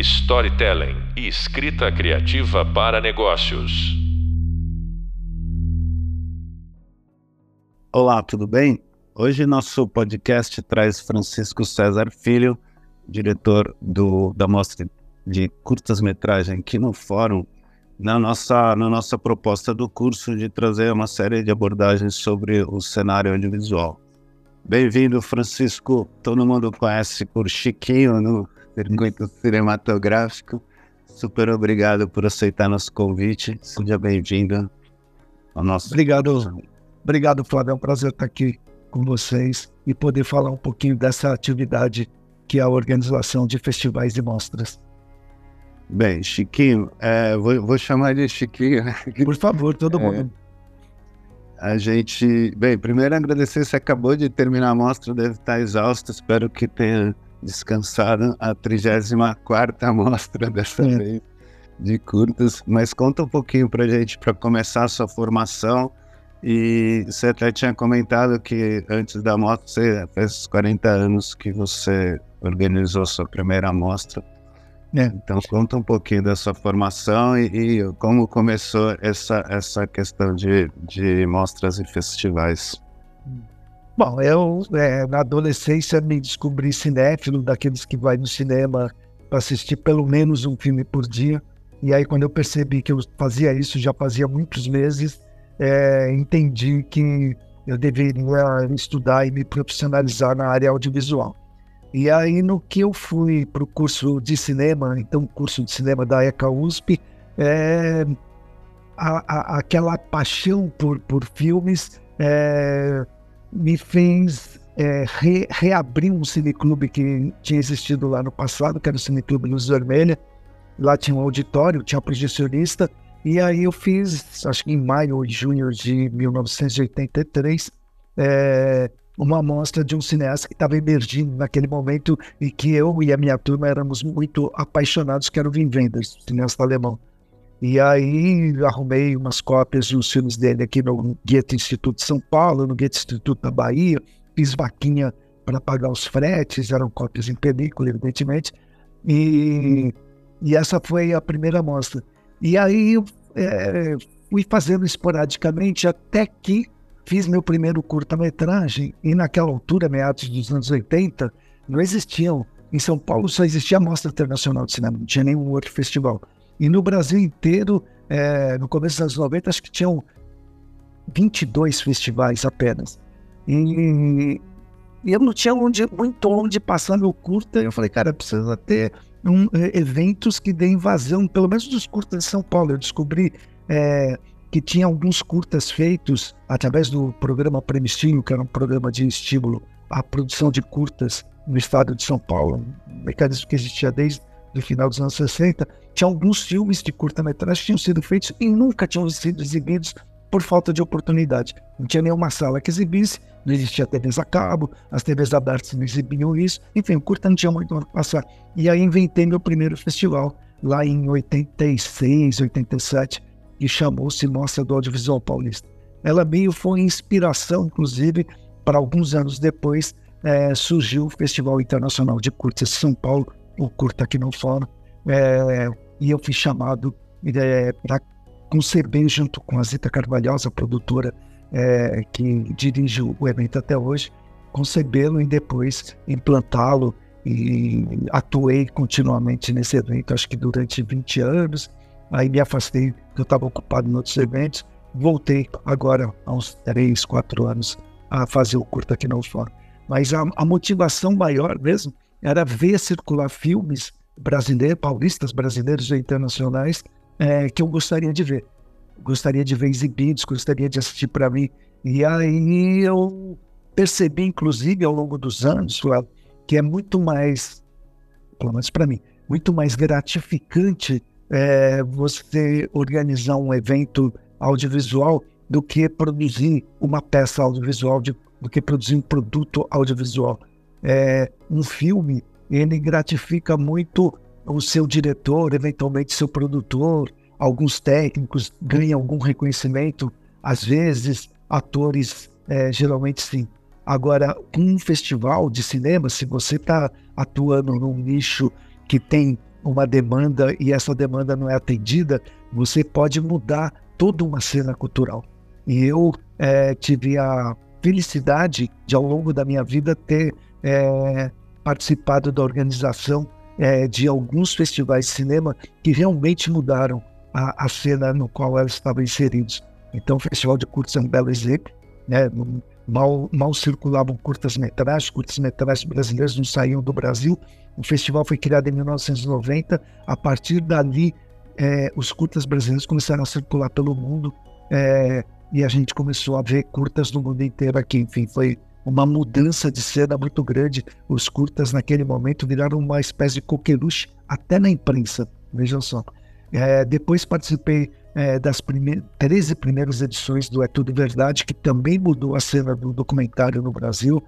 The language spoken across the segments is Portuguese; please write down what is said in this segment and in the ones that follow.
storytelling e escrita criativa para negócios. Olá, tudo bem? Hoje nosso podcast traz Francisco César Filho, diretor do, da mostra de curtas-metragem aqui no Fórum, na nossa, na nossa proposta do curso de trazer uma série de abordagens sobre o cenário audiovisual. Bem-vindo, Francisco. Todo mundo conhece por Chiquinho no circuito cinematográfico. Super obrigado por aceitar nosso convite. Seja bem-vindo ao nosso. Obrigado, obrigado, Flávio. É um prazer estar aqui com vocês e poder falar um pouquinho dessa atividade que é a organização de festivais e mostras. Bem, Chiquinho, é, vou, vou, chamar de Chiquinho. Né? Por favor, todo é, mundo. A gente. Bem, primeiro agradecer, você acabou de terminar a mostra, deve estar exausto, espero que tenha descansado a 34 mostra dessa é. vez de curtas. Mas conta um pouquinho para gente, para começar a sua formação. E você até tinha comentado que antes da mostra, você fez 40 anos que você organizou sua primeira mostra. É. Então conta um pouquinho da sua formação e, e, como começou essa, essa questão de, de mostras e festivais. Bom, eu é, na adolescência me descobri cinéfilo, daqueles que vai no cinema para assistir pelo menos um filme por dia. E aí quando eu percebi que eu fazia isso já fazia muitos meses, é, entendi que eu deveria estudar e me profissionalizar na área audiovisual. E aí, no que eu fui para o curso de cinema, então, curso de cinema da ECA USP, é, a, a, aquela paixão por, por filmes é, me fez é, re, reabrir um cineclube que tinha existido lá no passado, que era o Cineclube Luz Vermelha. Lá tinha um auditório, tinha um projecionista, e aí eu fiz, acho que em maio ou junho de 1983, é, uma amostra de um cineasta que estava emergindo naquele momento e que eu e a minha turma éramos muito apaixonados, que era o Wim Wenders, cineasta alemão. E aí arrumei umas cópias dos filmes dele aqui no Goethe Instituto de São Paulo, no Goethe Instituto da Bahia, fiz vaquinha para pagar os fretes, eram cópias em película, evidentemente, e, e essa foi a primeira amostra. E aí eu é, fui fazendo esporadicamente até que fiz meu primeiro curta-metragem e naquela altura, meados dos anos 80, não existiam. Em São Paulo só existia a Mostra Internacional de Cinema, não tinha nenhum outro festival. E no Brasil inteiro, é, no começo dos anos 90, acho que tinham 22 festivais apenas. E, e eu não tinha onde, muito onde passar meu curta. Eu falei, cara, precisa ter um, é, eventos que deem vazão, pelo menos dos curtas de São Paulo. Eu descobri é, que tinha alguns curtas feitos através do programa Premistinho, que era um programa de estímulo à produção de curtas no estado de São Paulo, um mecanismo que existia desde o final dos anos 60. Tinha alguns filmes de curta-metragem que tinham sido feitos e nunca tinham sido exibidos por falta de oportunidade. Não tinha nenhuma sala que exibisse, não existia TVs a cabo, as TVs abertas não exibiam isso, enfim, o curta não tinha muito onde passar. E aí inventei meu primeiro festival, lá em 86, 87, que chamou-se Mostra do Audiovisual Paulista. Ela meio foi inspiração, inclusive, para alguns anos depois é, surgiu o Festival Internacional de Curtas de São Paulo, o Curta aqui no Fórum, é, e eu fui chamado é, para conceber junto com a Zita Carvalhosa, produtora é, que dirige o evento até hoje, concebê-lo e depois implantá-lo e atuei continuamente nesse evento, acho que durante 20 anos, Aí me afastei, eu estava ocupado em outros eventos. Voltei agora, há uns três, quatro anos, a fazer o curto aqui no Fórum. Mas a, a motivação maior mesmo era ver circular filmes brasileiros, paulistas, brasileiros e internacionais é, que eu gostaria de ver. Gostaria de ver exibidos, gostaria de assistir para mim. E aí eu percebi, inclusive, ao longo dos anos, que é muito mais, pelo menos para mim, muito mais gratificante é, você organizar um evento audiovisual do que produzir uma peça audiovisual, de, do que produzir um produto audiovisual. É, um filme, ele gratifica muito o seu diretor, eventualmente seu produtor, alguns técnicos ganham algum reconhecimento, às vezes atores, é, geralmente sim. Agora, um festival de cinema, se você está atuando num nicho que tem uma demanda e essa demanda não é atendida, você pode mudar toda uma cena cultural. E eu é, tive a felicidade de, ao longo da minha vida, ter é, participado da organização é, de alguns festivais de cinema que realmente mudaram a, a cena no qual elas estavam inseridos. Então, o Festival de Curtas é um belo exemplo. Né? Mal, mal circulavam curtas-metragens, curtas-metragens brasileiros não saíam do Brasil. O festival foi criado em 1990. A partir dali, é, os curtas brasileiros começaram a circular pelo mundo é, e a gente começou a ver curtas no mundo inteiro aqui. Enfim, foi uma mudança de cena muito grande. Os curtas, naquele momento, viraram uma espécie de coqueluche até na imprensa. Vejam só. É, depois participei é, das prime 13 primeiras edições do É Tudo Verdade, que também mudou a cena do documentário no Brasil.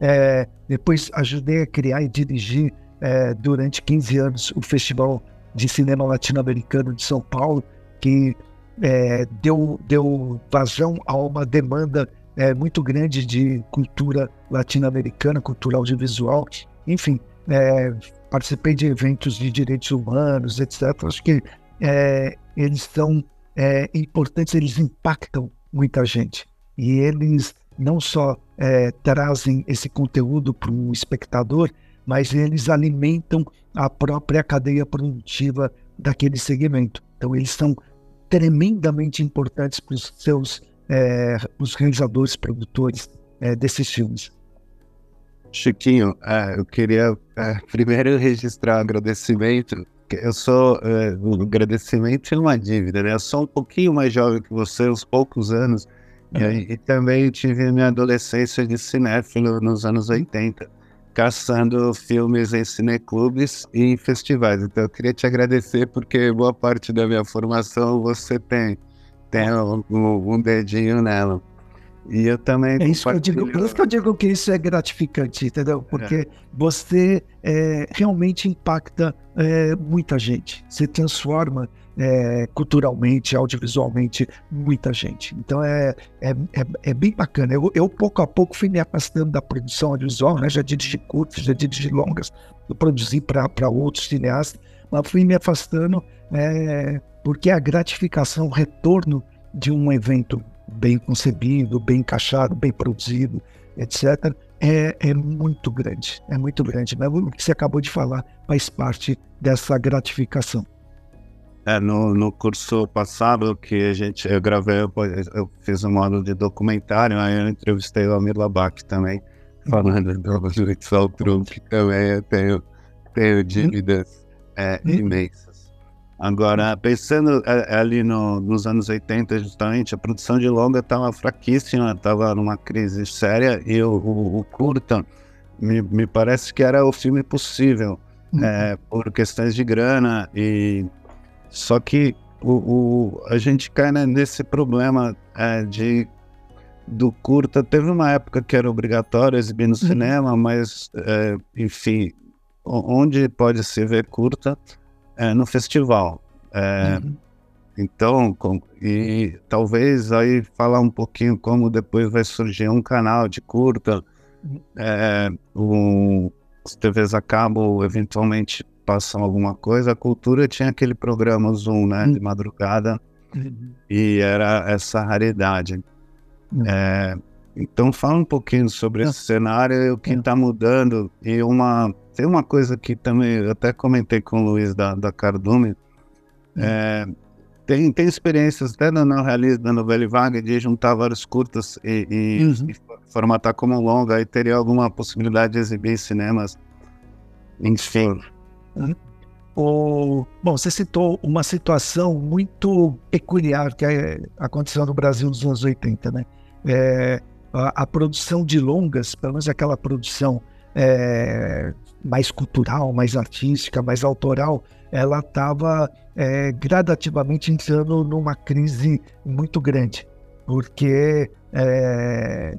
É, depois ajudei a criar e dirigir é, durante 15 anos o Festival de Cinema Latino-Americano de São Paulo, que é, deu, deu vazão a uma demanda é, muito grande de cultura latino-americana, cultura audiovisual. Enfim, é, participei de eventos de direitos humanos, etc. Acho que é, eles são é, importantes, eles impactam muita gente. E eles não só é, trazem esse conteúdo para o espectador, mas eles alimentam a própria cadeia produtiva daquele segmento. Então, eles são tremendamente importantes para os seus é, os realizadores, produtores é, desses filmes. Chiquinho, é, eu queria é, primeiro registrar um agradecimento eu sou. É, o agradecimento é uma dívida, né? Eu sou um pouquinho mais jovem que você, uns poucos anos. E, e, também tive minha adolescência de cinéfilo nos anos 80, caçando filmes em cineclubes e em festivais. Então eu queria te agradecer porque boa parte da minha formação você tem, tem um, um dedinho nela. E eu também. É isso que eu digo, por isso que eu digo que isso é gratificante, entendeu? Porque é. você é, realmente impacta é, muita gente. Você transforma é, culturalmente, audiovisualmente, muita gente. Então é, é, é, é, bem bacana. Eu, eu, pouco a pouco, fui me afastando da produção audiovisual, né? já dirigi curtos, já dirigi longas, eu produzi para outros cineastas, mas fui me afastando é, porque a gratificação, o retorno de um evento bem concebido, bem encaixado, bem produzido, etc., é, é muito grande. É muito grande. Mas o que você acabou de falar faz parte dessa gratificação. É, no, no curso passado que a gente, eu gravei, eu, eu fiz um módulo de documentário, aí eu entrevistei o Amir Labak também, falando do Luiz Trump, que também eu tenho, tenho dívidas é, imensas. Agora, pensando é, é, ali no, nos anos 80, justamente, a produção de longa estava fraquíssima, estava numa crise séria, e o, o, o curta me, me, parece que era o filme possível, uhum. é, por questões de grana, e só que o, a gente cai né, nesse problema é, de do curta. Teve uma época que era obrigatório exibir no uhum. cinema, mas, é, enfim, onde pode se ver curta é, no festival. É, uhum. Então, com, e talvez aí falar um pouquinho como depois vai surgir um canal de curta, uhum. é, um, as TVs a cabo eventualmente passam alguma coisa. A cultura tinha aquele programa Zoom, né, uhum. de madrugada, uhum. e era essa raridade. É, então, fala um pouquinho sobre esse cenário, o que está mudando e uma tem uma coisa que também eu até comentei com o Luiz da, da Cardume. É, tem, tem experiências até no realismo da novela vaga de juntar vários curtas e, e, uhum. e, formatar como longa. Aí teria alguma possibilidade de exibir em cinemas. Enfim. Uhum. O, bom, você citou uma situação muito peculiar que é, aconteceu no Brasil nos anos 80, né? É, a, a, produção de longas, pelo menos aquela produção é, mais cultural, mais artística, mais autoral, ela estava é, gradativamente entrando numa crise muito grande, porque é,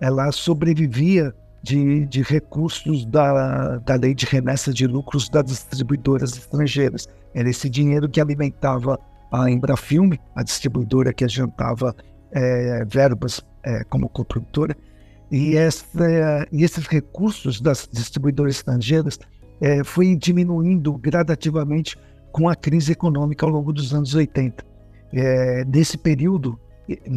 ela sobrevivia de, de recursos da, da lei de remessa de lucros das distribuidoras estrangeiras. Era esse dinheiro que alimentava a Embrafilme, a distribuidora que adiantava é, verbas é, como coprodutora, e, essa, e esses recursos das distribuidoras estrangeiras é, foi diminuindo gradativamente com a crise econômica ao longo dos anos 80. É, nesse período,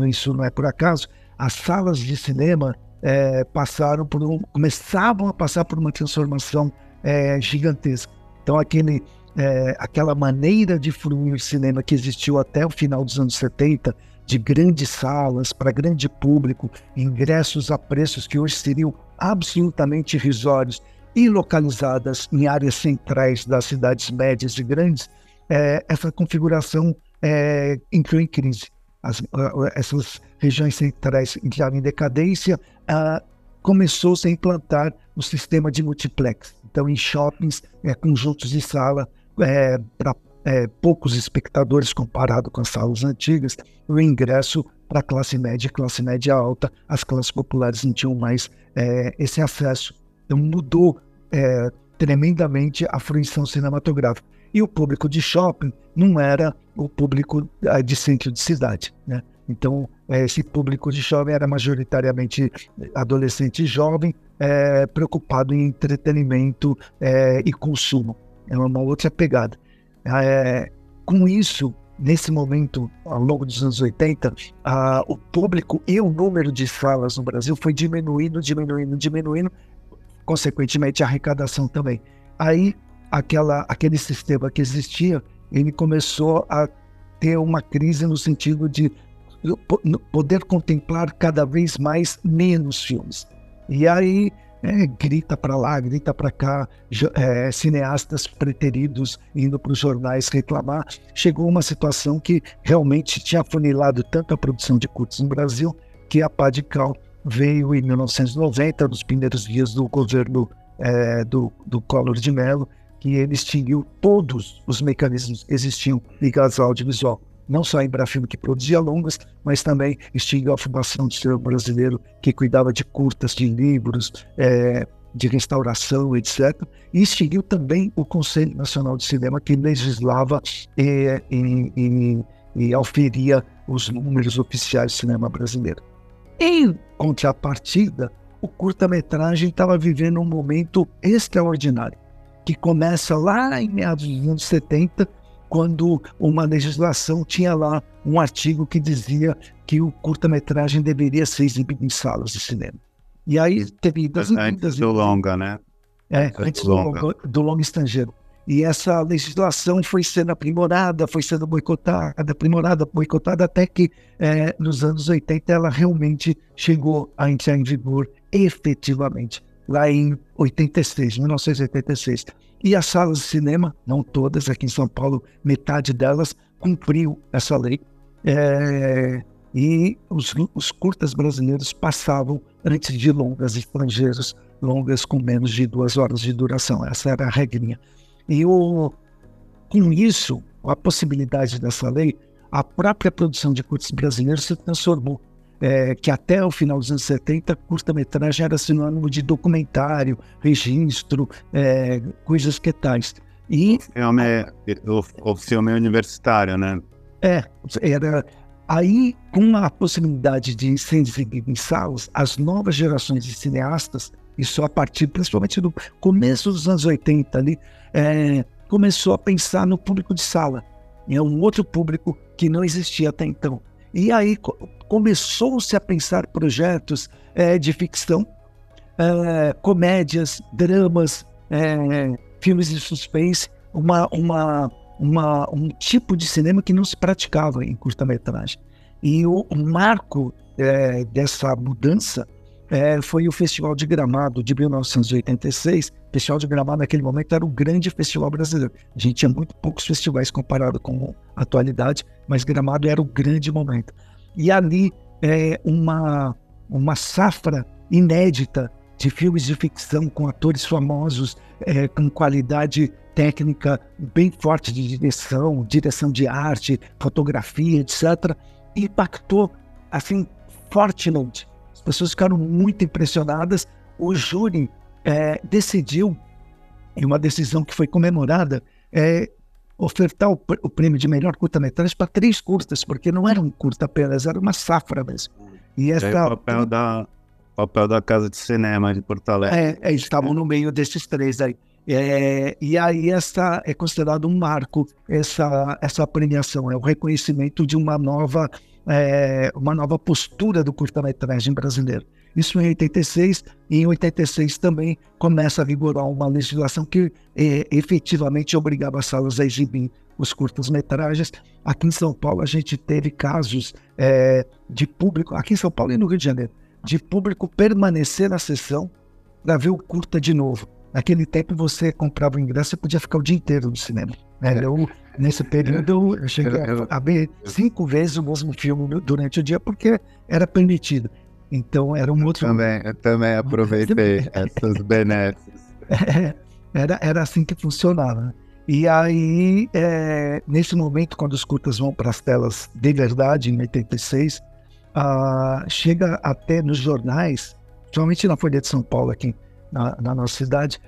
isso não é por acaso, as salas de cinema é, passaram por um, começavam a passar por uma transformação é, gigantesca. Então aquele, é, aquela maneira de fruir cinema que existiu até o final dos anos 70, de grandes salas para grande público, ingressos a preços que hoje seriam absolutamente irrisórios e localizadas em áreas centrais das cidades médias e grandes, é, essa configuração é, entrou em crise. As, essas regiões centrais entraram em decadência, começou-se a implantar o sistema de multiplex. Então, em shoppings, é, conjuntos de sala é, para é, poucos espectadores comparado com as salas antigas, o ingresso para a classe média e classe média alta, as classes populares não tinham mais é, esse acesso. Então, mudou é, tremendamente a fruição cinematográfica. E o público de shopping não era o público é, de centro de cidade. Né? Então, é, esse público de jovem era majoritariamente adolescente jovem, é, preocupado em entretenimento e consumo. É uma outra pegada. É, com isso, nesse momento, ao longo dos anos 80, a, o público e o número de salas no Brasil foi diminuindo, diminuindo, diminuindo, consequentemente a arrecadação também. Aí, aquela, aquele sistema que existia, ele começou a ter uma crise no sentido de poder contemplar cada vez mais menos filmes. E aí é, grita para lá, grita para cá, é, cineastas preteridos indo para os jornais reclamar. Chegou uma situação que realmente tinha funilado tanto a produção de curtos no Brasil que a Padical veio em 1990, nos primeiros dias do governo é, do, do Collor de Mello, que ele extinguiu todos os mecanismos que existiam ligados ao audiovisual não só a Embrafilme que produzia longas, mas também extinguiu a Fundação de Cinema Brasileiro, que cuidava de curtas, de livros, é, de restauração, etc. E extinguiu também o Conselho Nacional de Cinema, que legislava e, e, e, e auferia os números oficiais do cinema brasileiro. Em contrapartida, o curta-metragem estava vivendo um momento extraordinário, que começa lá em meados dos anos 70 quando uma legislação tinha lá um artigo que dizia que o curta-metragem deveria ser exibido em salas de cinema. E aí teve idas Antes do longa, né? É, antes do longa. do longa estrangeiro. E essa legislação foi sendo aprimorada, foi sendo boicotada, aprimorada, boicotada, até que é, nos anos 80 ela realmente chegou a entrar em vigor efetivamente, lá em 86, 1986. E as salas de cinema, não todas, aqui em São Paulo, metade delas cumpriu essa lei. É, e os, os, curtas brasileiros passavam antes de longas estrangeiros, longas com menos de duas horas de duração. Essa era a regrinha. E o, com isso, a possibilidade dessa lei, a própria produção de curtas brasileiros se transformou é, que até o final dos anos 70, curta-metragem era sinônimo de documentário, registro, é, coisas que tais. E, o, filme, é, o, o filme universitário, né? É, era... Aí, com a possibilidade de ser exibido em salas, as novas gerações de cineastas, isso a partir principalmente do começo dos anos 80 ali, é, começou a pensar no público de sala. É um outro público que não existia até então. E aí começou-se a pensar projetos é, de ficção, é, comédias, dramas, é, filmes de suspense, uma, uma, uma, um tipo de cinema que não se praticava em curta-metragem. E o, o marco dessa mudança foi o Festival de Gramado de 1986. Festival de Gramado, naquele momento, era o grande festival brasileiro. A gente tinha muito poucos festivais comparado com a atualidade, mas Gramado era o grande momento. E ali é uma, uma safra inédita de filmes de ficção com atores famosos, é, com qualidade técnica bem forte de direção, direção de arte, fotografia, etc., impactou assim fortemente. As pessoas ficaram muito impressionadas. O júri é, decidiu, em uma decisão que foi comemorada, é, ofertar o, o prêmio de melhor curta-metragem para três curtas, porque não era um curta apenas, era uma safra mesmo. E essa, é o papel da, papel da Casa de Cinema de Porto Alegre. É, é eles estavam no meio desses três aí. É, e aí essa é considerado um marco essa essa premiação é o reconhecimento de uma nova é, uma nova postura do curta-metragem brasileiro. Isso em 86 e em 86 também começa a vigorar uma legislação que é, efetivamente obrigava as salas a exibir os curtas-metragens. Aqui em São Paulo a gente teve casos é, de público, aqui em São Paulo e no Rio de Janeiro, de público permanecer na sessão para ver o curta de novo. Naquele tempo você comprava o ingresso e podia ficar o dia inteiro no cinema. Né? Eu, nesse período eu cheguei a ver cinco vezes o mesmo filme durante o dia porque era permitido. Então era um outro. Eu também, eu também aproveitei essas benesses. É, era, era assim que funcionava. E aí, é, nesse momento, quando os curtas vão para as telas de verdade, em 86, ah, chega até nos jornais, principalmente na Folha de São Paulo, aqui na, na nossa cidade,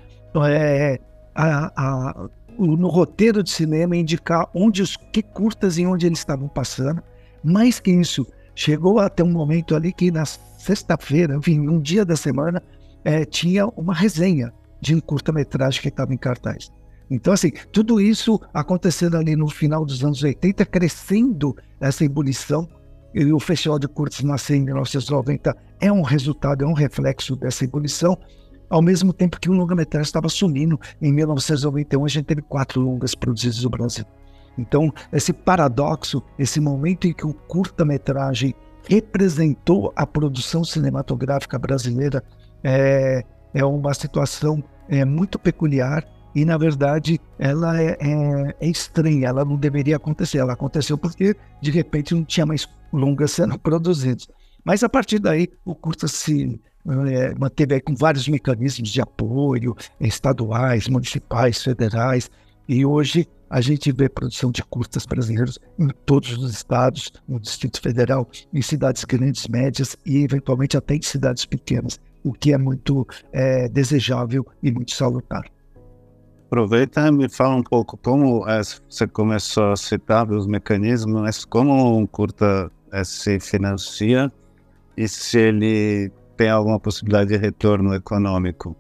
é, a, a, no roteiro de cinema indicar onde os que curtas e onde eles estavam passando. Mais que isso, chegou até um momento ali que na sexta-feira, enfim, um dia da semana, é, tinha uma resenha de um curta-metragem que estava em cartaz. Então, assim, tudo isso acontecendo ali no final dos anos 80, crescendo essa ebulição, e o Festival de Curtas nasceu em 1990, é um resultado, é um reflexo dessa ebulição, ao mesmo tempo que o longa-metragem estava sumindo. Em 1991, a gente teve quatro longas produzidas no Brasil. Então, esse paradoxo, esse momento em que o curta-metragem representou a produção cinematográfica brasileira, é, é uma situação é, muito peculiar e, na verdade, ela é, é, é, estranha, ela não deveria acontecer. Ela aconteceu porque, de repente, não tinha mais longas sendo produzidas. Mas, a partir daí, o curta se é, manteve com vários mecanismos de apoio, estaduais, municipais, federais, e hoje a gente vê produção de curtas brasileiros em todos os estados, no Distrito Federal, em cidades grandes, médias e eventualmente até em cidades pequenas, o que é muito é, desejável e muito salutar. Aproveita e me fala um pouco como é, você começou a citar os mecanismos, mas como um curta é, se financia e se ele tem alguma possibilidade de retorno econômico?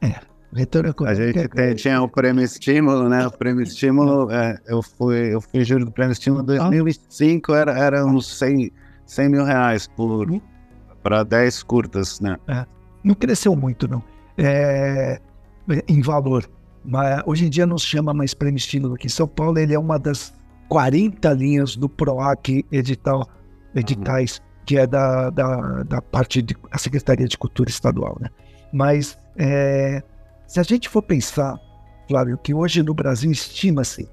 É, retorno econômico. A gente tem, tinha o prêmio estímulo, né? O prêmio estímulo, é, eu fui, eu fui júri do prêmio estímulo em 2005, era, era uns 100, 100 mil reais por uhum. para 10 curtas, né? É, não cresceu muito, não. É, em valor. Mas hoje em dia não se chama mais prêmio estímulo aqui em São Paulo, ele é uma das 40 linhas do PROAC edital, editais, uhum. que é da, da, da parte da Secretaria de Cultura Estadual, né? Mas é, se a gente for pensar, Flávio, que hoje no Brasil estima-se,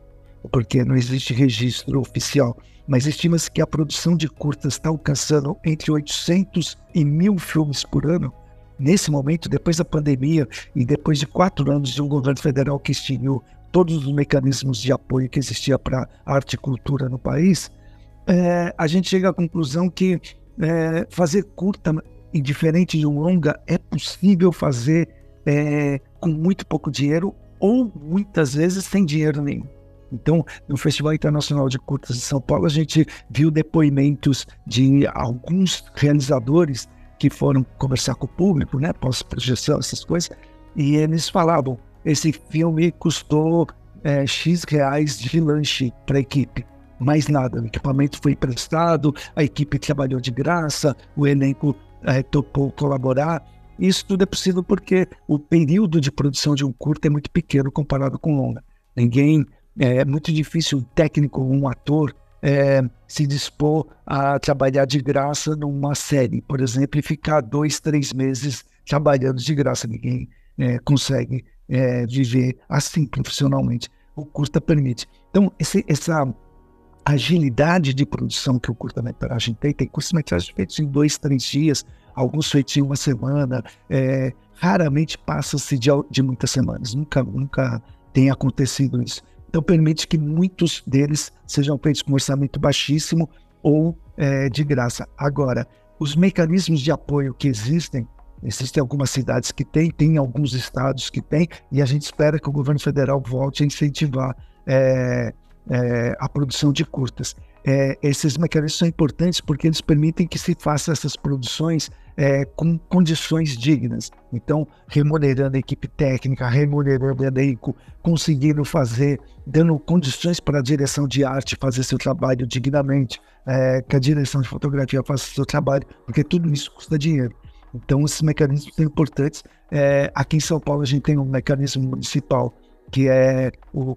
porque não existe registro oficial, mas estima-se que a produção de curtas está alcançando entre 800 e mil filmes por ano, nesse momento, depois da pandemia e depois de quatro anos de um governo federal que extinguiu todos os mecanismos de apoio que existia para arte e cultura no país, é, a gente chega à conclusão que é, fazer curta, indiferente de um longa, é possível fazer é, com muito pouco dinheiro ou muitas vezes sem dinheiro nenhum. Então, no Festival Internacional de Curtas de São Paulo, a gente viu depoimentos de alguns realizadores que foram conversar com o público, né, pós-projeção, essas coisas, e eles falavam: esse filme custou é, X reais de lanche para a equipe. Mais nada, o equipamento foi emprestado, a equipe trabalhou de graça, o elenco é, topou colaborar. Isso tudo é possível porque o período de produção de um curto é muito pequeno comparado com longa. Ninguém é, é muito difícil um técnico, um ator é, se dispor a trabalhar de graça numa série, por exemplo, e ficar dois, três meses trabalhando de graça. Ninguém é, consegue é, viver assim profissionalmente. O curta permite. Então, esse, essa agilidade de produção que o curta-metragem tem, tem curta-metragens feitos em dois, três dias, alguns feitos em uma semana, é, raramente passa-se de, de muitas semanas, nunca, nunca tem acontecido isso. Então permite que muitos deles sejam feitos com orçamento baixíssimo ou é, de graça. Agora, os mecanismos de apoio que existem, existem algumas cidades que têm, tem alguns estados que têm, e a gente espera que o governo federal volte a incentivar é, é, a produção de curtas. É, esses mecanismos são importantes porque eles permitem que se faça essas produções é, com condições dignas. Então, remunerando a equipe técnica, remunerando o elenco, conseguindo fazer, dando condições para a direção de arte fazer seu trabalho dignamente, é, que a direção de fotografia faça seu trabalho, porque tudo isso custa dinheiro. Então, esses mecanismos são importantes. É, aqui em São Paulo, a gente tem um mecanismo municipal que é o,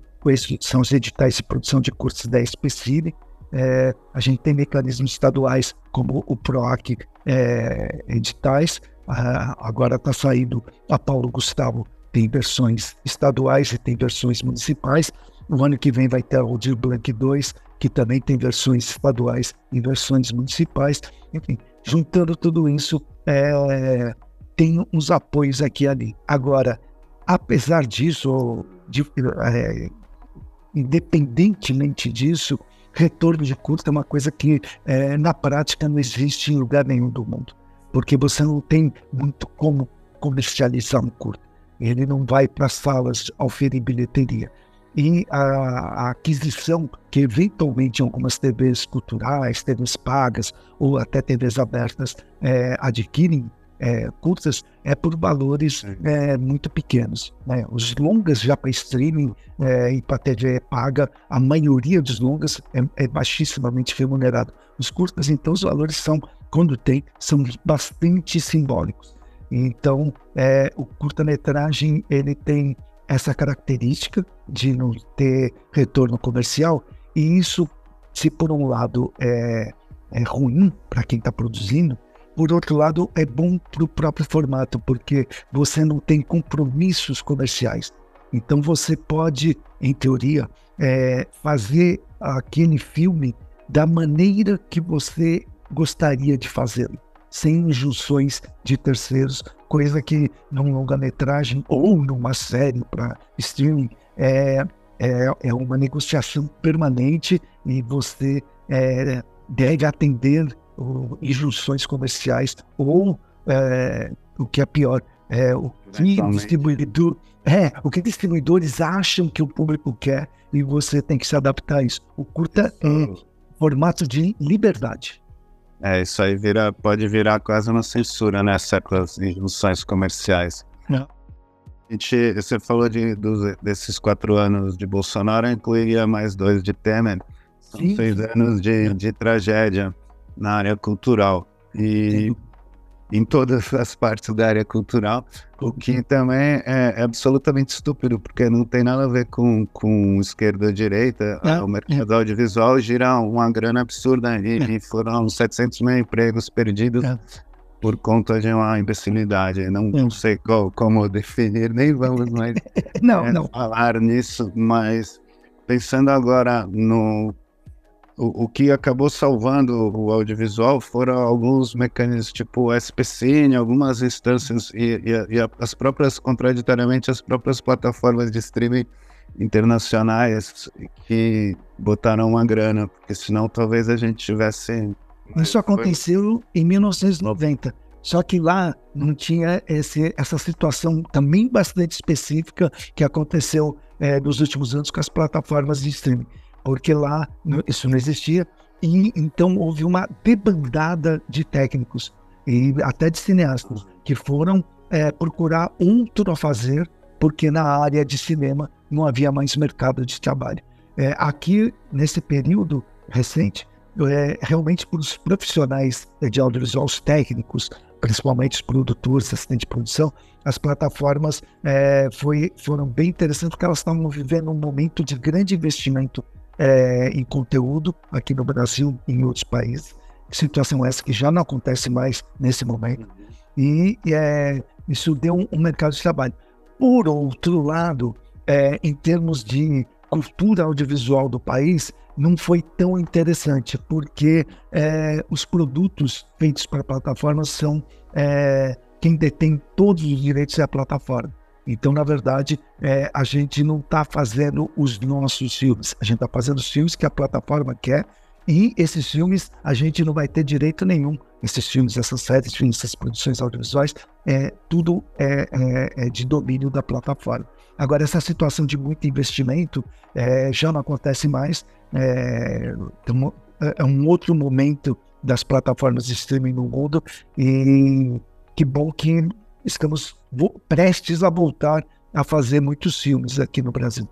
são os editais de produção de cursos da SPCID. É, a gente tem mecanismos estaduais como o PROAC é, editais. Ah, agora está saindo a Paulo Gustavo, tem versões estaduais e tem versões municipais. O ano que vem vai ter o Dir Blanc 2, que também tem versões estaduais e versões municipais. Enfim, juntando tudo isso, é, tem uns apoios aqui e ali. Agora, apesar disso, de, é, independentemente disso, retorno de curta é uma coisa que é, na prática não existe em lugar nenhum do mundo, porque você não tem muito como comercializar um curta. Ele não vai para as salas oferir bilheteria. E a, a, aquisição que eventualmente algumas TVs culturais, TVs pagas ou até TVs abertas é, adquirem é, curtas é por valores é, muito pequenos. Né? Os longas já para streaming é, e para TV paga, a maioria dos longas é, é baixissimamente remunerado. Os curtas, então, os valores são, quando tem, são bastante simbólicos. Então, é, o curta-metragem ele tem essa característica de não ter retorno comercial e isso, se por um lado é, é ruim para quem está produzindo, por outro lado, é bom para o próprio formato, porque você não tem compromissos comerciais. Então você pode, em teoria, é, fazer aquele filme da maneira que você gostaria de fazê-lo, sem injunções de terceiros, coisa que num longa-metragem ou numa série para streaming é, é, é, uma negociação permanente e você é, deve atender injunções comerciais ou é, o que é pior, é, o que distribuidor, é, o que distribuidores acham que o público quer e você tem que se adaptar a isso. O curta é formato de liberdade. É, isso aí vira, pode virar quase uma censura, né? Certas injunções comerciais. Não. A gente, você falou de, dos, desses quatro anos de Bolsonaro, incluiria mais dois de Temer. São Sim. seis anos de, de tragédia na área cultural e em todas as partes da área cultural, o que também é, absolutamente estúpido, porque não tem nada a ver com, com esquerda ou direita. o mercado é. audiovisual gira uma grana absurda e, é. e foram 700 mil empregos perdidos é. por conta de uma imbecilidade. Não, não sei qual, como definir, nem vamos mais não, não. falar nisso, mas pensando agora no o, o que acabou salvando o audiovisual foram alguns mecanismos tipo o SPCine, algumas instâncias e, e, e, as próprias, contraditoriamente, as próprias plataformas de streaming internacionais que botaram uma grana, porque senão talvez a gente tivesse. Isso aconteceu em 1990. Só que lá não tinha esse, essa situação também bastante específica que aconteceu é, nos últimos anos com as plataformas de streaming porque lá isso não existia. E então houve uma debandada de técnicos e até de cineastas que foram é, procurar outro a fazer, porque na área de cinema não havia mais mercado de trabalho. É, aqui, nesse período recente, é, realmente para os profissionais de audiovisual, os técnicos, principalmente os produtores, assistentes de produção, as plataformas é, foi, foram bem interessantes porque elas estavam vivendo um momento de grande investimento é, em conteúdo aqui no Brasil e em outros países. Situação essa que já não acontece mais nesse momento. E é, isso deu um, um, mercado de trabalho. Por outro lado, é, em termos de cultura audiovisual do país, não foi tão interessante, porque é, os produtos feitos para plataformas são é, quem detém todos os direitos é a plataforma. Então, na verdade, é, a gente não está fazendo os nossos filmes, a gente está fazendo os filmes que a plataforma quer e esses filmes a gente não vai ter direito nenhum. Esses filmes, essas séries, essas produções audiovisuais, é, tudo é, é, é de domínio da plataforma. Agora, essa situação de muito investimento é, já não acontece mais. É, é um outro momento das plataformas de streaming no mundo e que bom que estamos prestes a voltar a fazer muitos filmes aqui no Brasil.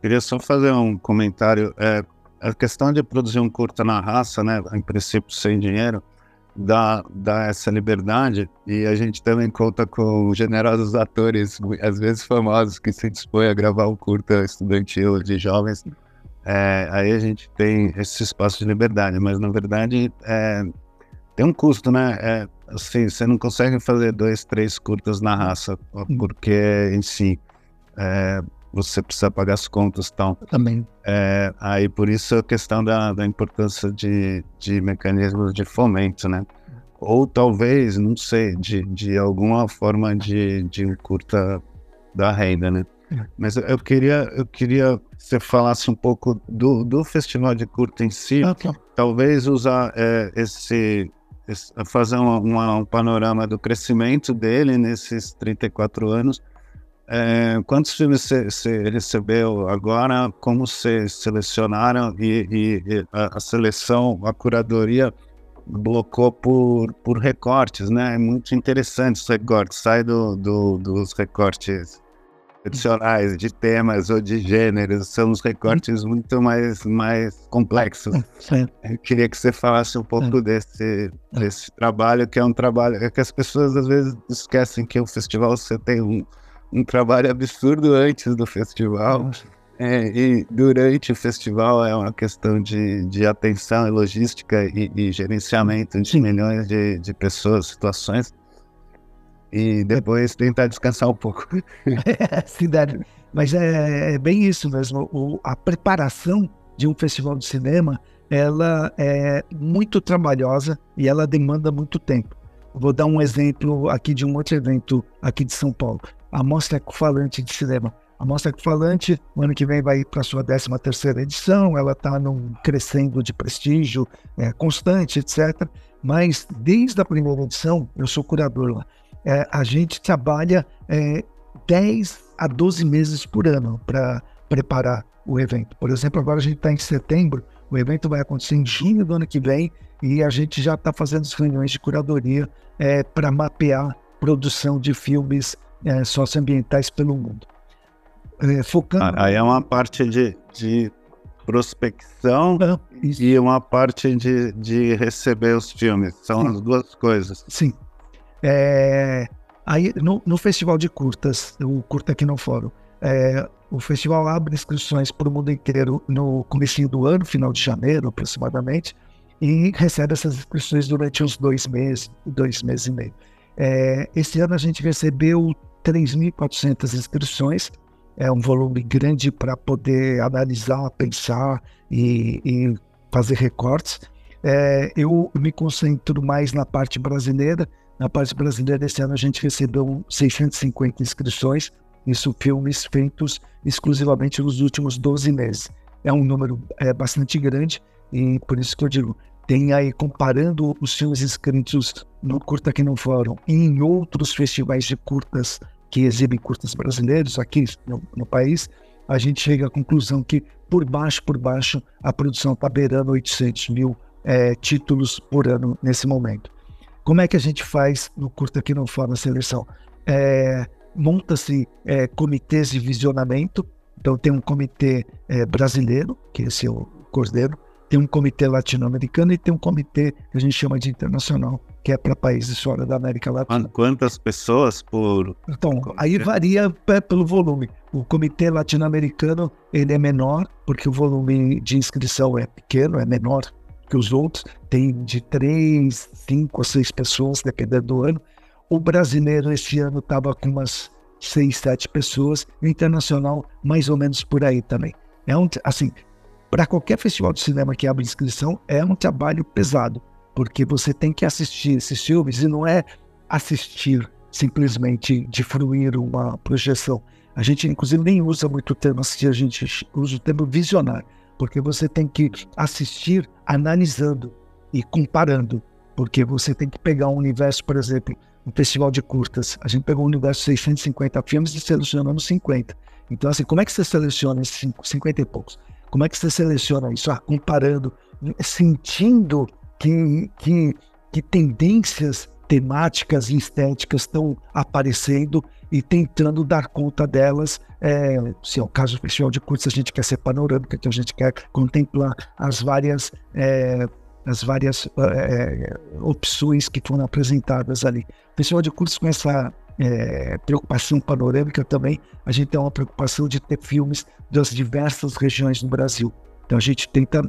Queria só fazer um comentário. É, a questão de produzir um curta na raça, né, em princípio sem dinheiro, dá, dá essa liberdade e a gente também conta com generosos atores, às vezes famosos, que se dispõem a gravar um curta estudantil de jovens. É, aí a gente tem esse espaço de liberdade, mas na verdade é, tem um custo, né? É, assim, você não consegue fazer dois, três curtas na raça, porque em si é, você precisa pagar as contas e tal. Também. É, aí por isso a questão da, da importância de, de mecanismos de fomento, né? Ou talvez, não sei, de, de alguma forma de, de curta da renda, né? É. Mas eu queria, eu queria que você falasse um pouco do, do festival de curta em si. Okay. Talvez usar é, esse, fazer uma, um panorama do crescimento dele nesses 34 anos é, quantos filmes você recebeu agora? Como você selecionaram e, e, e a, a, seleção, a curadoria blocou por, por recortes, né? É muito interessante os recortes, sai do, do, dos recortes tradicionais de temas ou de gêneros, são os recortes muito mais, mais complexos. Eu queria que você falasse um pouco desse, desse trabalho, que é um trabalho é que as pessoas às vezes esquecem que o festival você tem um um trabalho absurdo antes do festival. É, e durante o festival é uma questão de, de atenção e logística e, e gerenciamento de Sim. milhões de, de pessoas, situações. E depois tentar descansar um pouco. É, cidade. Mas é, é, bem isso mesmo. O, a preparação de um festival de cinema ela é muito trabalhosa e ela demanda muito tempo. Vou dar um exemplo aqui de um outro evento aqui de São Paulo a Mostra Ecofalante de Cinema. A Mostra Ecofalante, o ano que vem, vai para sua 13 terceira edição, ela está num crescendo de prestígio é, constante, etc. Mas, desde a primeira edição, eu sou curador lá, é, a gente trabalha é, 10 a 12 meses por ano para preparar o evento. Por exemplo, agora a gente está em setembro, o evento vai acontecer em junho do ano que vem e a gente já está fazendo as reuniões de curadoria é, para mapear produção de filmes é, socioambientais pelo mundo. É, focando... Ah, aí é uma parte de, de prospecção ah, e uma parte de, de receber os filmes. São Sim. as duas coisas. Sim. É, aí, no, no, Festival de Curtas, o Curta Aqui no Fórum, é, o festival abre inscrições para o mundo inteiro no começo do ano, final de janeiro aproximadamente, e recebe essas inscrições durante uns dois meses, dois meses e meio. É, esse ano a gente recebeu 3.400 inscrições, é um volume grande para poder analisar, pensar e, e fazer recortes. É, eu me concentro mais na parte brasileira. Na parte brasileira, esse ano a gente recebeu 650 inscrições, isso filmes feitos exclusivamente nos últimos 12 meses. É um número é, bastante grande e por isso que eu digo, tem aí, comparando os filmes inscritos no Curta Aqui no Fórum e em outros festivais de curtas que exibem curtas brasileiros aqui no, no país, a gente chega à conclusão que, por baixo, por baixo, a produção está beirando 800 mil é, títulos por ano nesse momento. Como é que a gente faz no Curta Aqui no Fórum a seleção? É, Monta-se é, comitês de visionamento, então tem um comitê é, brasileiro, que esse é o Cordeiro, tem um comitê latino-americano e tem um comitê que a gente chama de internacional, que é para países fora da América Latina. Quantas pessoas por. Então, aí varia pelo volume. O comitê latino-americano ele é menor, porque o volume de inscrição é pequeno, é menor que os outros, tem de três, cinco ou seis pessoas, dependendo do ano. O brasileiro esse ano estava com umas seis, sete pessoas, o internacional mais ou menos por aí também. É um, assim, para qualquer festival de cinema que abre inscrição, é um trabalho pesado, porque você tem que assistir esses filmes e não é assistir simplesmente de fruir uma projeção. A gente, inclusive, nem usa muito o termo assistir, a gente usa o termo visionar, porque você tem que assistir analisando e comparando, porque você tem que pegar um universo, por exemplo, um festival de curtas. A gente pegou um universo de 650 filmes e selecionamos 50. Então, assim, como é que você seleciona esses 50 e poucos? Como é que você seleciona isso? Ah, comparando, sentindo que, que, que tendências temáticas e estéticas estão aparecendo e tentando dar conta delas. É, se é o caso do Festival de Cursos, a gente quer ser panorâmica, então a gente quer contemplar as várias, é, as várias é, opções que foram apresentadas ali. O Festival de Cursos com essa é, preocupação panorâmica também, a gente tem uma preocupação de ter filmes das diversas regiões do Brasil. Então a gente tenta,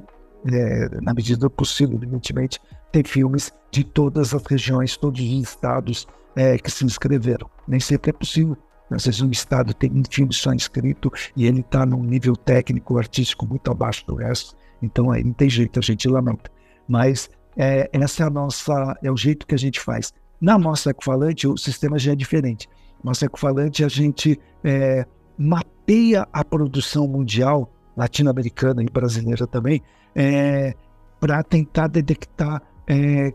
é, na medida do possível, evidentemente, ter filmes de todas as regiões, todos os estados é, que se inscreveram. Nem sempre é possível. Às vezes um estado tem um filme só inscrito e ele está num nível técnico, artístico muito abaixo do resto. Então aí não tem jeito, a gente lamenta. Mas é, essa é a nossa, é o jeito que a gente faz. Na nossa ecofalante, o sistema já é diferente. Nossa ecofalante, a gente é, mapeia a produção mundial, latino-americana e brasileira também, é, para tentar detectar é,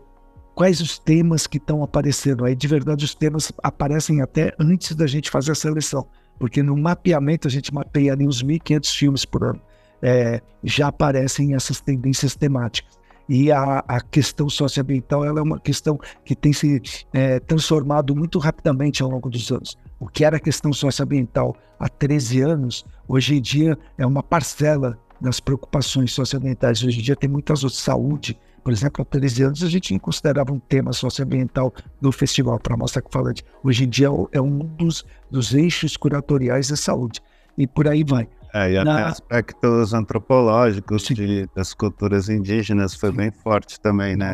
quais os temas que estão aparecendo. Aí, de verdade, os temas aparecem até antes da gente fazer a seleção, porque no mapeamento a gente mapeia ali uns 1.500 filmes por ano. É, já aparecem essas tendências temáticas. E a, a questão socioambiental ela é uma questão que tem se é, transformado muito rapidamente ao longo dos anos. O que era a questão socioambiental há 13 anos, hoje em dia é uma parcela das preocupações socioambientais. Hoje em dia tem muitas outras, saúde, por exemplo, há 13 anos a gente considerava um tema socioambiental no festival para a Mostra Falante. Hoje em dia é um dos, dos eixos curatoriais da saúde. E por aí vai. É, e até Na... aspectos antropológicos de, das culturas indígenas foi bem forte também, né?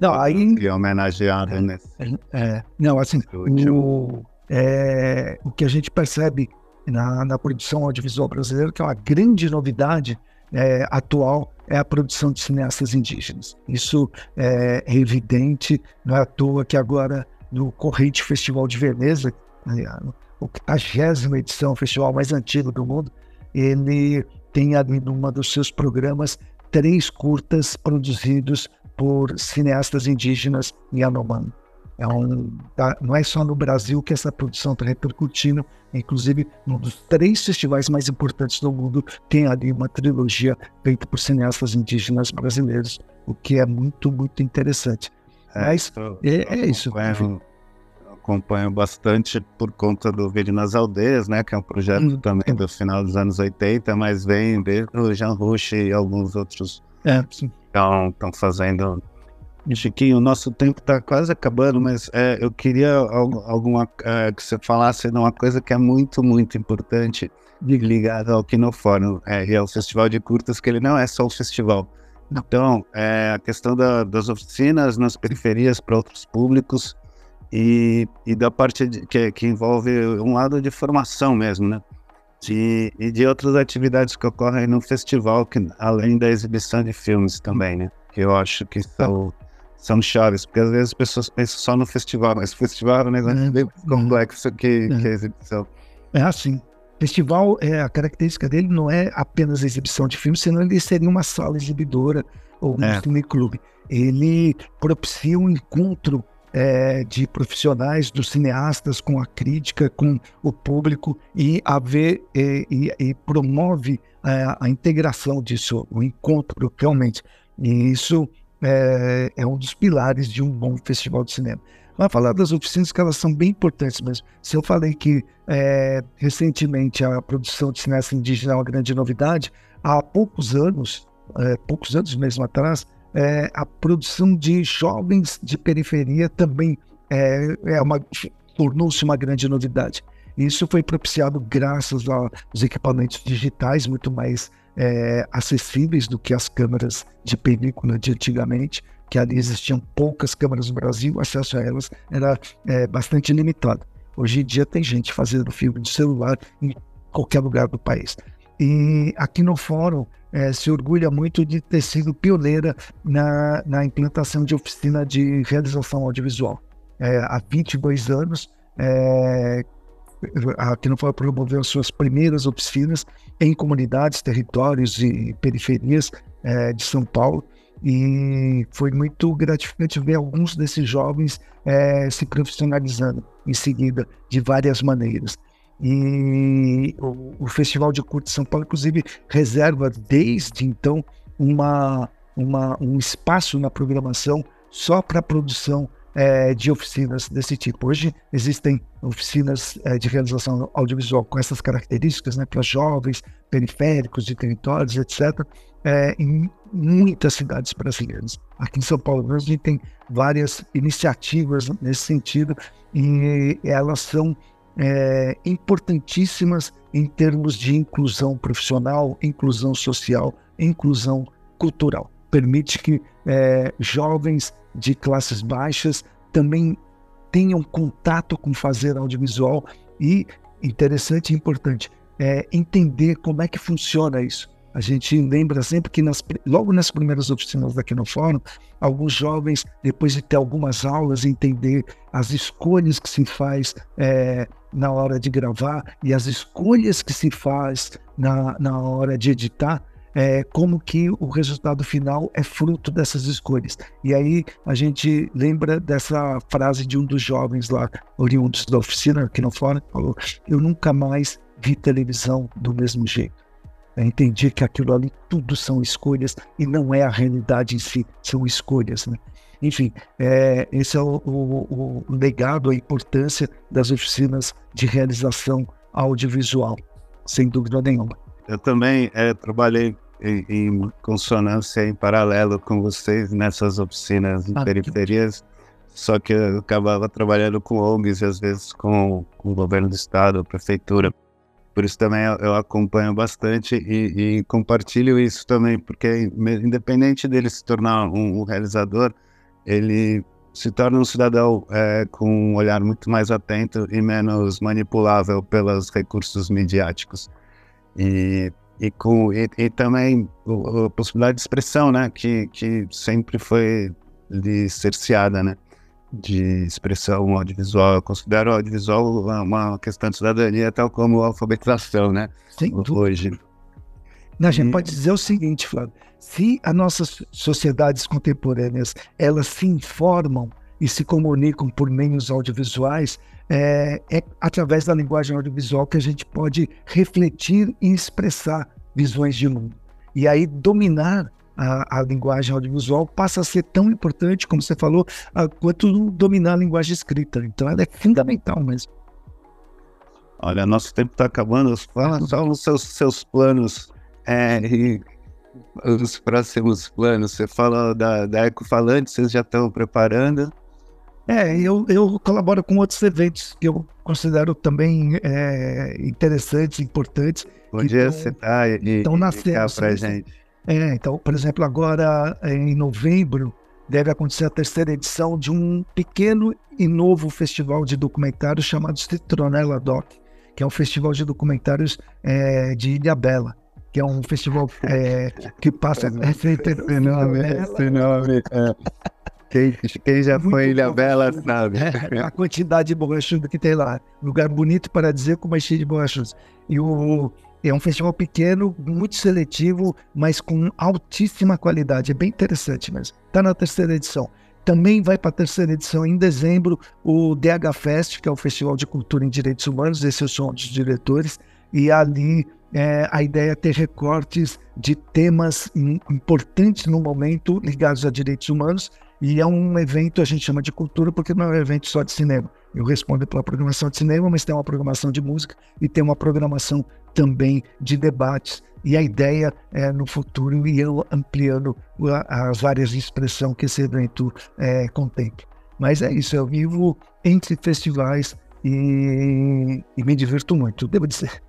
Não, aí... E homenageado é, nesse. É, não, assim, o, é, o que a gente percebe na, na produção audiovisual brasileira, que é uma grande novidade é, atual, é a produção de cineastas indígenas. Isso é, é evidente, não é à toa que agora no Corrente Festival de Veneza, né, o 80 edição, o festival mais antigo do mundo, ele tem ali numa dos seus programas três curtas produzidos por cineastas indígenas Yanomami. É um, tá, não é só no Brasil que essa produção está repercutindo, inclusive num dos três festivais mais importantes do mundo tem ali uma trilogia feita por cineastas indígenas brasileiros, o que é muito, muito interessante. É, Mas é, é isso. Acompanho, acompanho bastante por conta do Vídeo nas Aldeias, né, que é um projeto hum, também do final dos anos 80, mas vem desde o Jean Rush e alguns outros é, estão fazendo Chiquinho, o nosso tempo está quase acabando, mas é, eu queria alguma é, que você falasse de uma coisa que é muito, muito importante ligada ao Kinofórum, é, e é o Festival de Curtas, que ele não é só o festival. Então, é, a questão da, das oficinas nas periferias para outros públicos e, e da parte de, que, que envolve um lado de formação mesmo, né? De, e de outras atividades que ocorrem no festival, que, além da exibição de filmes também, né? Que eu acho que são são chaves, porque às vezes as pessoas pensam só no festival, mas o festival é um negócio é, bem complexo que, é. que a exibição. É assim. Festival, é, a característica dele não é apenas a exibição de filmes, senão ele seria uma sala exibidora ou um é. clube. Ele propicia um encontro é, de profissionais, dos cineastas com a crítica, com o público e, a ver, e, e, e promove a, é, a integração disso, o encontro realmente. E isso é, é, um dos pilares de um bom festival de cinema. Vamos falar das oficinas que elas são bem importantes mesmo. Se eu falei que é, recentemente a produção de cineasta indígena é uma grande novidade, há poucos anos, é, poucos anos mesmo atrás, é, a produção de jovens de periferia também é, é uma tornou-se uma grande novidade. Isso foi propiciado graças aos equipamentos digitais muito mais é, acessíveis do que as câmeras de película de antigamente, que ali existiam poucas câmeras no Brasil, o acesso a elas era é, bastante limitado. Hoje em dia tem gente fazendo filme de celular em qualquer lugar do país. E aqui no fórum é, se orgulha muito de ter sido pioneira na, na implantação de oficina de realização audiovisual. É, há 22 anos, é, aqui no Fórum promoveu suas primeiras oficinas em comunidades, territórios e periferias é, de São Paulo. E foi muito gratificante ver alguns desses jovens é, se profissionalizando em seguida de várias maneiras. E o, o Festival de Curto de São Paulo, inclusive, reserva desde então uma, uma, um espaço na programação só para a produção é, de oficinas desse tipo. Hoje existem oficinas é, de realização audiovisual com essas características, né, para jovens, periféricos de territórios, etc., é, em muitas cidades brasileiras. Aqui em São Paulo a gente tem várias iniciativas nesse sentido e elas são é, importantíssimas em termos de inclusão profissional, inclusão social, inclusão cultural. Permite que é, jovens de classes baixas também tenham contato com fazer audiovisual e, interessante e importante, é, entender como é que funciona isso. A gente lembra sempre que nas, logo nas primeiras oficinas daqui no fórum, alguns jovens, depois de ter algumas aulas, entender as escolhas que se faz é, na hora de gravar e as escolhas que se faz na, na hora de editar, é, como que o resultado final é fruto dessas escolhas. E aí a gente lembra dessa frase de um dos jovens lá, oriundos da oficina, aqui no fórum, falou: Eu nunca mais vi televisão do mesmo jeito. Eu entendi que aquilo ali tudo são escolhas e não é a realidade em si, são escolhas. Né? Enfim, é, esse é o, o, o, legado, a importância das oficinas de realização audiovisual, sem dúvida nenhuma. Eu também é, trabalhei em, em, consonância, em paralelo com vocês nessas oficinas em ah, periferias, que... só que eu acabava trabalhando com ONGs e às vezes com, com o governo do estado, a prefeitura. Por isso também eu, eu acompanho bastante e, e, compartilho isso também, porque independente dele se tornar um, um realizador, ele se torna um cidadão é, com um olhar muito mais atento e menos manipulável pelos recursos midiáticos. E, e, com, e, e também a possibilidade de expressão, né, que, que sempre foi de cerceada, né? de expressão audiovisual. Eu considero o audiovisual uma questão de cidadania, tal como a alfabetização, né? Sem Hoje. Não, a gente e... pode dizer o seguinte, Flávio. Se as nossas sociedades contemporâneas elas se informam e se comunicam por meios audiovisuais, é, é através da linguagem audiovisual que a gente pode refletir e expressar visões de mundo. E aí dominar a, a, linguagem audiovisual passa a ser tão importante, como você falou, a, quanto dominar a linguagem escrita. Então ela é fundamental mesmo. Olha, nosso tempo está acabando. Fala só os seus, seus planos é, e os próximos planos. Você fala da, da Ecofalante, vocês já estão preparando? É, eu, eu colaboro com outros eventos que eu considero também é, interessantes, importantes. Onde você está e, estão nascendo para gente? É, então, por exemplo, agora em novembro deve acontecer a terceira edição de um pequeno e novo festival de documentários chamado Citronella Doc, que é um festival de documentários é, de Ilha Bela, que é um festival é, que passa... esse nome, esse nome, é. Quem, quem, já foi em Ilha Bela sabe. É, a quantidade de borrachudo que tem lá. Lugar bonito para dizer, como é cheio de borrachudos. E o, é um festival pequeno, muito seletivo, mas com altíssima qualidade. É bem interessante mesmo. Está na terceira edição. Também vai para a terceira edição em dezembro o DH Fest, que é o Festival de Cultura em Direitos Humanos. Esse eu sou um dos diretores. E ali é, a ideia é ter recortes de temas importantes no momento ligados a direitos humanos. E é um evento, a gente chama de cultura, porque não é um evento só de cinema. Eu respondo pela programação de cinema, mas tem uma programação de música e tem uma programação também de debates. E a ideia é, no futuro, ir ampliando as áreas de expressão que esse evento é, contempla. Mas é isso, eu vivo entre festivais e, e me divirto muito, devo dizer.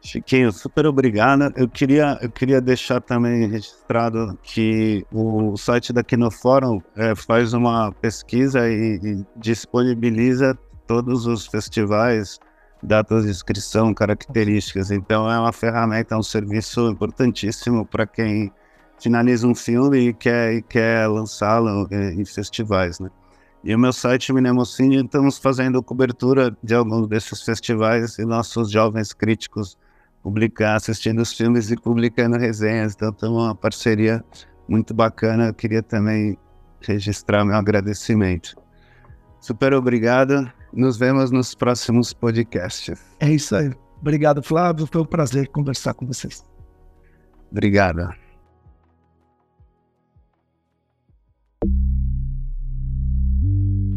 Chiquinho, super obrigado. Eu queria, eu queria deixar também registrado que o site da Kinofórum é, faz uma pesquisa e, e, disponibiliza todos os festivais, datas de inscrição, características. Então é uma ferramenta, é um serviço importantíssimo para quem finaliza um filme e quer, quer lançá-lo em, em festivais, né? E o meu site Minemocine, estamos fazendo cobertura de alguns desses festivais e nossos jovens críticos publicar, assistindo os filmes e publicando resenhas. Então, tem uma parceria muito bacana. Eu queria também registrar meu agradecimento. Super obrigado. Nos vemos nos próximos podcasts. É isso aí. Obrigado, Flávio. Foi um prazer conversar com vocês. Obrigado.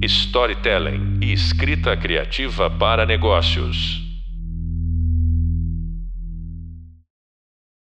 Storytelling e escrita criativa para negócios.